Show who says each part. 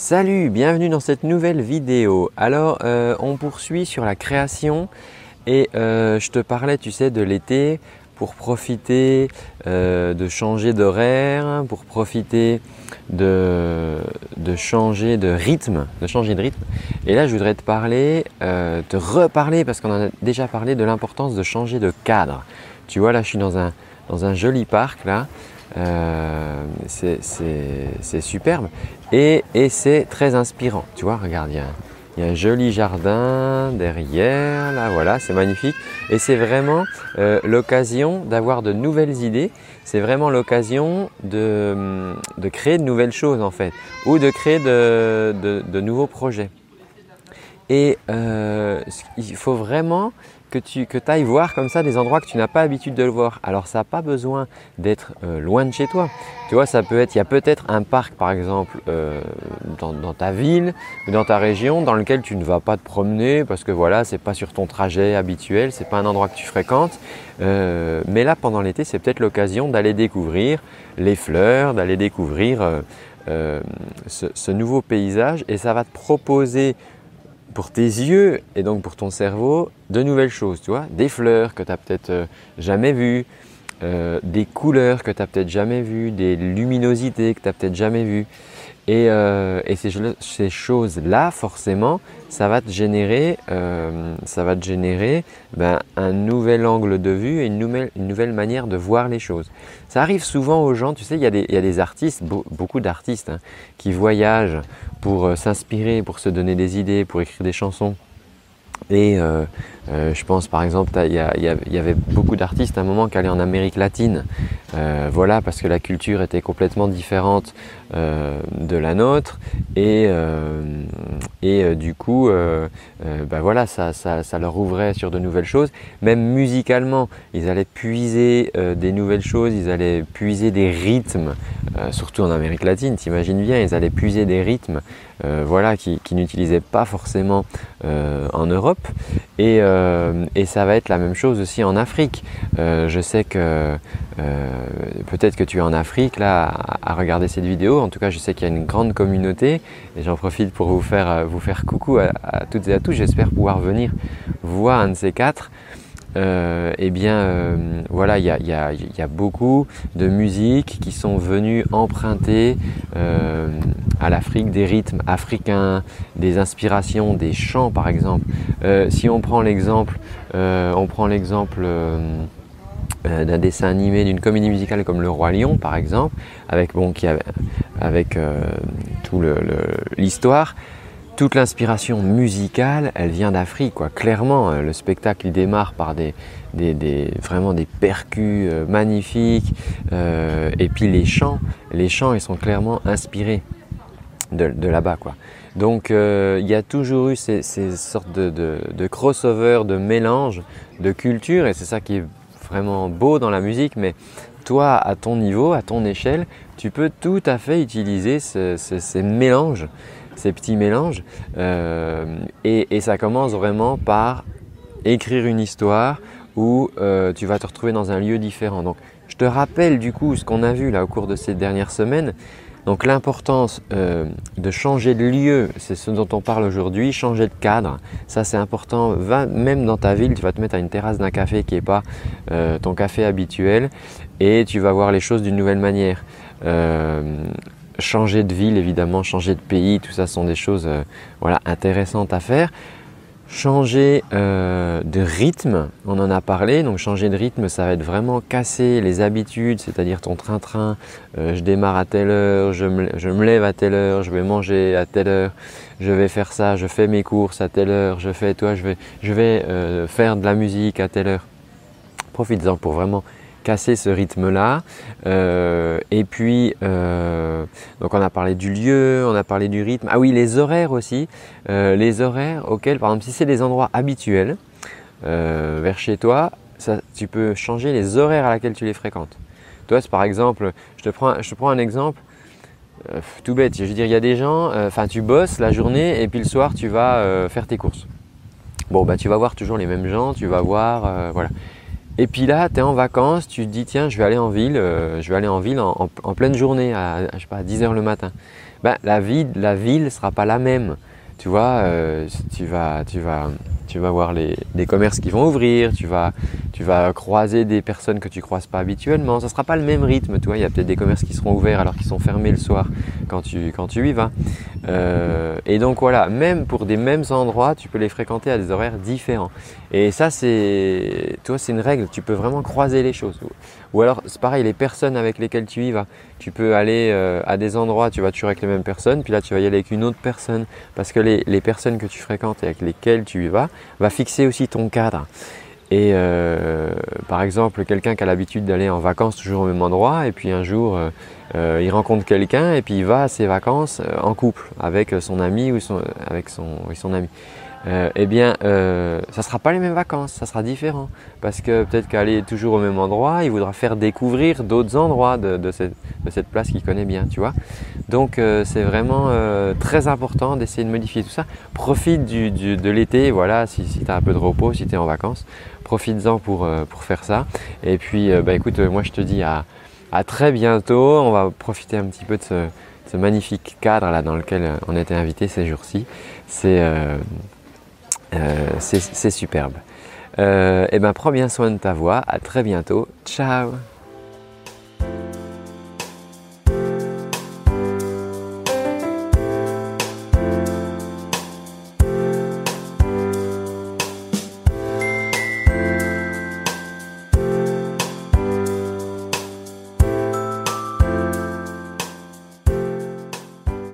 Speaker 1: Salut, bienvenue dans cette nouvelle vidéo. Alors, euh, on poursuit sur la création et euh, je te parlais, tu sais, de l'été pour profiter euh, de changer d'horaire, pour profiter de, changer de rythme, de changer de rythme. Et là, je voudrais te parler, te reparler parce qu'on en a déjà parlé de l'importance de changer de cadre. Tu vois, là, je suis dans un, dans un joli parc là. C'est superbe et, c'est très inspirant. Tu vois, regarde, il y, a, un joli jardin derrière, là, voilà, c'est magnifique. Et c'est vraiment euh, l'occasion d'avoir de nouvelles idées. C'est vraiment l'occasion de, créer de nouvelles choses, en fait, ou de créer de, nouveaux projets. Et euh, il faut vraiment que tu que ailles voir comme ça des endroits que tu n'as pas l'habitude de le voir. Alors ça n'a pas besoin d'être euh, loin de chez toi. Tu vois, ça peut être, il y a peut-être un parc par exemple euh, dans, ta ville ou dans ta région dans lequel tu ne vas pas te promener parce que voilà, c'est pas sur ton trajet habituel, c'est pas un endroit que tu fréquentes. Mais là, pendant l'été, c'est peut-être l'occasion d'aller découvrir les fleurs, d'aller découvrir ce, ce nouveau paysage et ça va te proposer pour tes yeux et donc pour ton cerveau de nouvelles choses, tu vois, des fleurs que tu n'as peut-être euh, jamais vues, euh, des couleurs que tu n'as peut-être jamais vues, des luminosités que tu n'as peut-être jamais vues. Et, euh, ces, choses-là, forcément, ça va te générer, ça va te générer ben, un nouvel angle de vue et une nouvelle, une nouvelle, manière de voir les choses. Ça arrive souvent aux gens, tu sais, il y a des, artistes, beaucoup d'artistes, hein, qui voyagent pour s'inspirer, pour se donner des idées, pour écrire des chansons. Et euh, euh, je pense par exemple, il y, avait beaucoup d'artistes à un moment qui allaient en Amérique latine, euh, voilà, parce que la culture était complètement différente de la nôtre, et, du coup, bah voilà, ça, ça, leur ouvrait sur de nouvelles choses. Même musicalement, ils allaient puiser des nouvelles choses, ils allaient puiser des rythmes, surtout en Amérique latine, t'imagines bien, ils allaient puiser des rythmes, voilà, qui, n'utilisaient pas forcément en Europe, et euh, ça va être la même chose aussi en Afrique. Euh, je sais que euh, peut-être que tu es en Afrique là à, regarder cette vidéo. En tout cas, je sais qu'il y a une grande communauté et j'en profite pour vous faire coucou à, toutes et à tous. J'espère pouvoir venir voir un de ces quatre. Eh bien, voilà, il y a, beaucoup de musiques qui sont venues emprunter à l'Afrique des rythmes africains, des inspirations, des chants par exemple. si on prend l'exemple euh, euh, euh, d'un dessin animé, d'une comédie musicale comme Le Roi Lion par exemple, avec, bon, avec tout l'histoire. Toute l'inspiration musicale, elle vient d'Afrique. Quoi. Clairement, le spectacle il démarre par des, vraiment des percus magnifiques. et puis les chants, les chants, ils sont clairement inspirés de, là-bas. Donc euh, il y a toujours eu ces, sortes de, de, crossover, de mélange de cultures et c'est ça qui est vraiment beau dans la musique. Mais toi, à ton niveau, à ton échelle, tu peux tout à fait utiliser ces mélanges, ces petits mélanges. Euh, et, ça commence vraiment par écrire une histoire où euh, tu vas te retrouver dans un lieu différent. Donc je te rappelle du coup ce qu'on a vu là au cours de ces dernières semaines. Donc l'importance euh, de changer de lieu, c'est ce dont on parle aujourd'hui, changer de cadre, ça c'est important. Va, même dans ta ville, tu vas te mettre à une terrasse d'un café qui n'est pas ton café habituel et tu vas voir les choses d'une nouvelle manière. Changer de ville évidemment, changer de pays, tout ça sont des choses voilà, intéressantes à faire. Changer euh, de rythme, on en a parlé, donc changer de rythme, ça va être vraiment casser les habitudes, c'est-à-dire ton train-train, euh, je démarre à telle heure, je me, lève à telle heure, je vais manger à telle heure, je vais faire ça, je fais mes courses à telle heure, je fais, toi, je vais, je vais euh, faire de la musique à telle heure. Profites-en pour vraiment casser ce rythme-là. Euh, et puis, euh, donc on a parlé du lieu, on a parlé du rythme. Ah oui, les horaires aussi. Euh, les horaires auxquels, par exemple, si c'est des endroits habituels vers chez toi, tu peux changer les horaires à laquelle tu les fréquentes. Toi, par exemple, je te prends, je te prends un exemple. tout bête, je veux dire, il y a des gens, enfin, tu bosses la journée et puis le soir, tu vas faire tes courses. Bon, bah, tu vas voir toujours les mêmes gens, tu vas voir, voilà. Et puis là, tu es en vacances, tu te dis tiens, je vais aller en ville, euh, je vais aller en ville en, pleine journée, à, je sais pas, 10 heures le matin. ben, la vie, la ville sera pas la même. Tu vois, tu vas, tu vas tu vas voir les, commerces qui vont ouvrir, tu vas, tu croiser des personnes que tu croises pas habituellement. Ça sera pas le même rythme, toi. Il y a peut-être des commerces qui seront ouverts alors qu'ils sont fermés le soir quand tu, quand tu y vas. Euh, et donc voilà, même pour des mêmes endroits, tu peux les fréquenter à des horaires différents. Et ça, c'est, toi, c'est une règle. Tu peux vraiment croiser les choses. Ou alors, c'est pareil, les personnes avec lesquelles tu y vas. Tu peux aller euh, à des endroits, tu vas toujours avec les mêmes personnes, puis là, tu vas y aller avec une autre personne. Parce que les, les personnes que tu fréquentes et avec lesquelles tu y vas, va fixer aussi ton cadre. Et euh, par exemple, quelqu'un qui a l'habitude d'aller en vacances toujours au même endroit, et puis un jour, euh, il rencontre quelqu'un, et puis il va à ses vacances en couple avec son ami ou son, avec son, son ami. Euh, eh bien, euh, ça ne sera pas les mêmes vacances, ça sera différent. Parce que peut-être qu'aller toujours au même endroit, il voudra faire découvrir d'autres endroits de, cette, place qu'il connaît bien, tu vois. Donc, euh, c'est vraiment très important d'essayer de modifier tout ça. Profite de l'été, voilà, si, tu as un peu de repos, si tu es en vacances, profites-en pour, faire ça. Et puis, bah, écoute, moi je te dis à, très bientôt. On va profiter un petit peu de ce, magnifique cadre là dans lequel on était invité ces jours-ci. C'est superbe. euh, eh ben, prends bien soin de ta voix. À très bientôt. Ciao